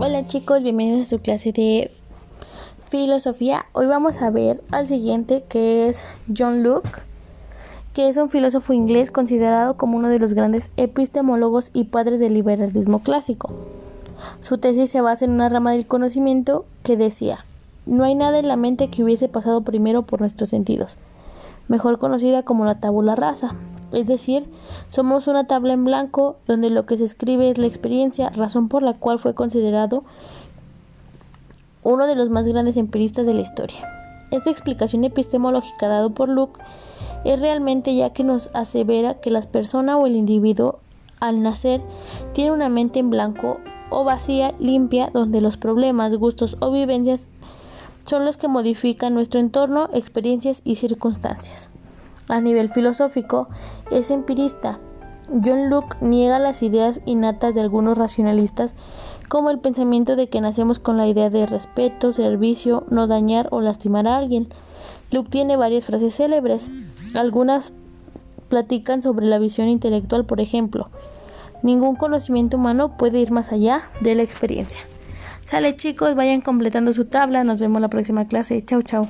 Hola chicos, bienvenidos a su clase de filosofía. Hoy vamos a ver al siguiente que es John Locke, que es un filósofo inglés considerado como uno de los grandes epistemólogos y padres del liberalismo clásico. Su tesis se basa en una rama del conocimiento que decía, no hay nada en la mente que hubiese pasado primero por nuestros sentidos, mejor conocida como la tabula rasa, es decir, somos una tabla en blanco donde lo que se escribe es la experiencia, razón por la cual fue considerado uno de los más grandes empiristas de la historia. Esta explicación epistemológica dada por Luke es realmente ya que nos asevera que la persona o el individuo al nacer tiene una mente en blanco o vacía, limpia, donde los problemas, gustos o vivencias son los que modifican nuestro entorno, experiencias y circunstancias. A nivel filosófico, es empirista. John Locke niega las ideas innatas de algunos racionalistas, como el pensamiento de que nacemos con la idea de respeto, servicio, no dañar o lastimar a alguien. Locke tiene varias frases célebres. Algunas platican sobre la visión intelectual, por ejemplo. Ningún conocimiento humano puede ir más allá de la experiencia. Sale chicos, vayan completando su tabla. Nos vemos la próxima clase. Chao, chao.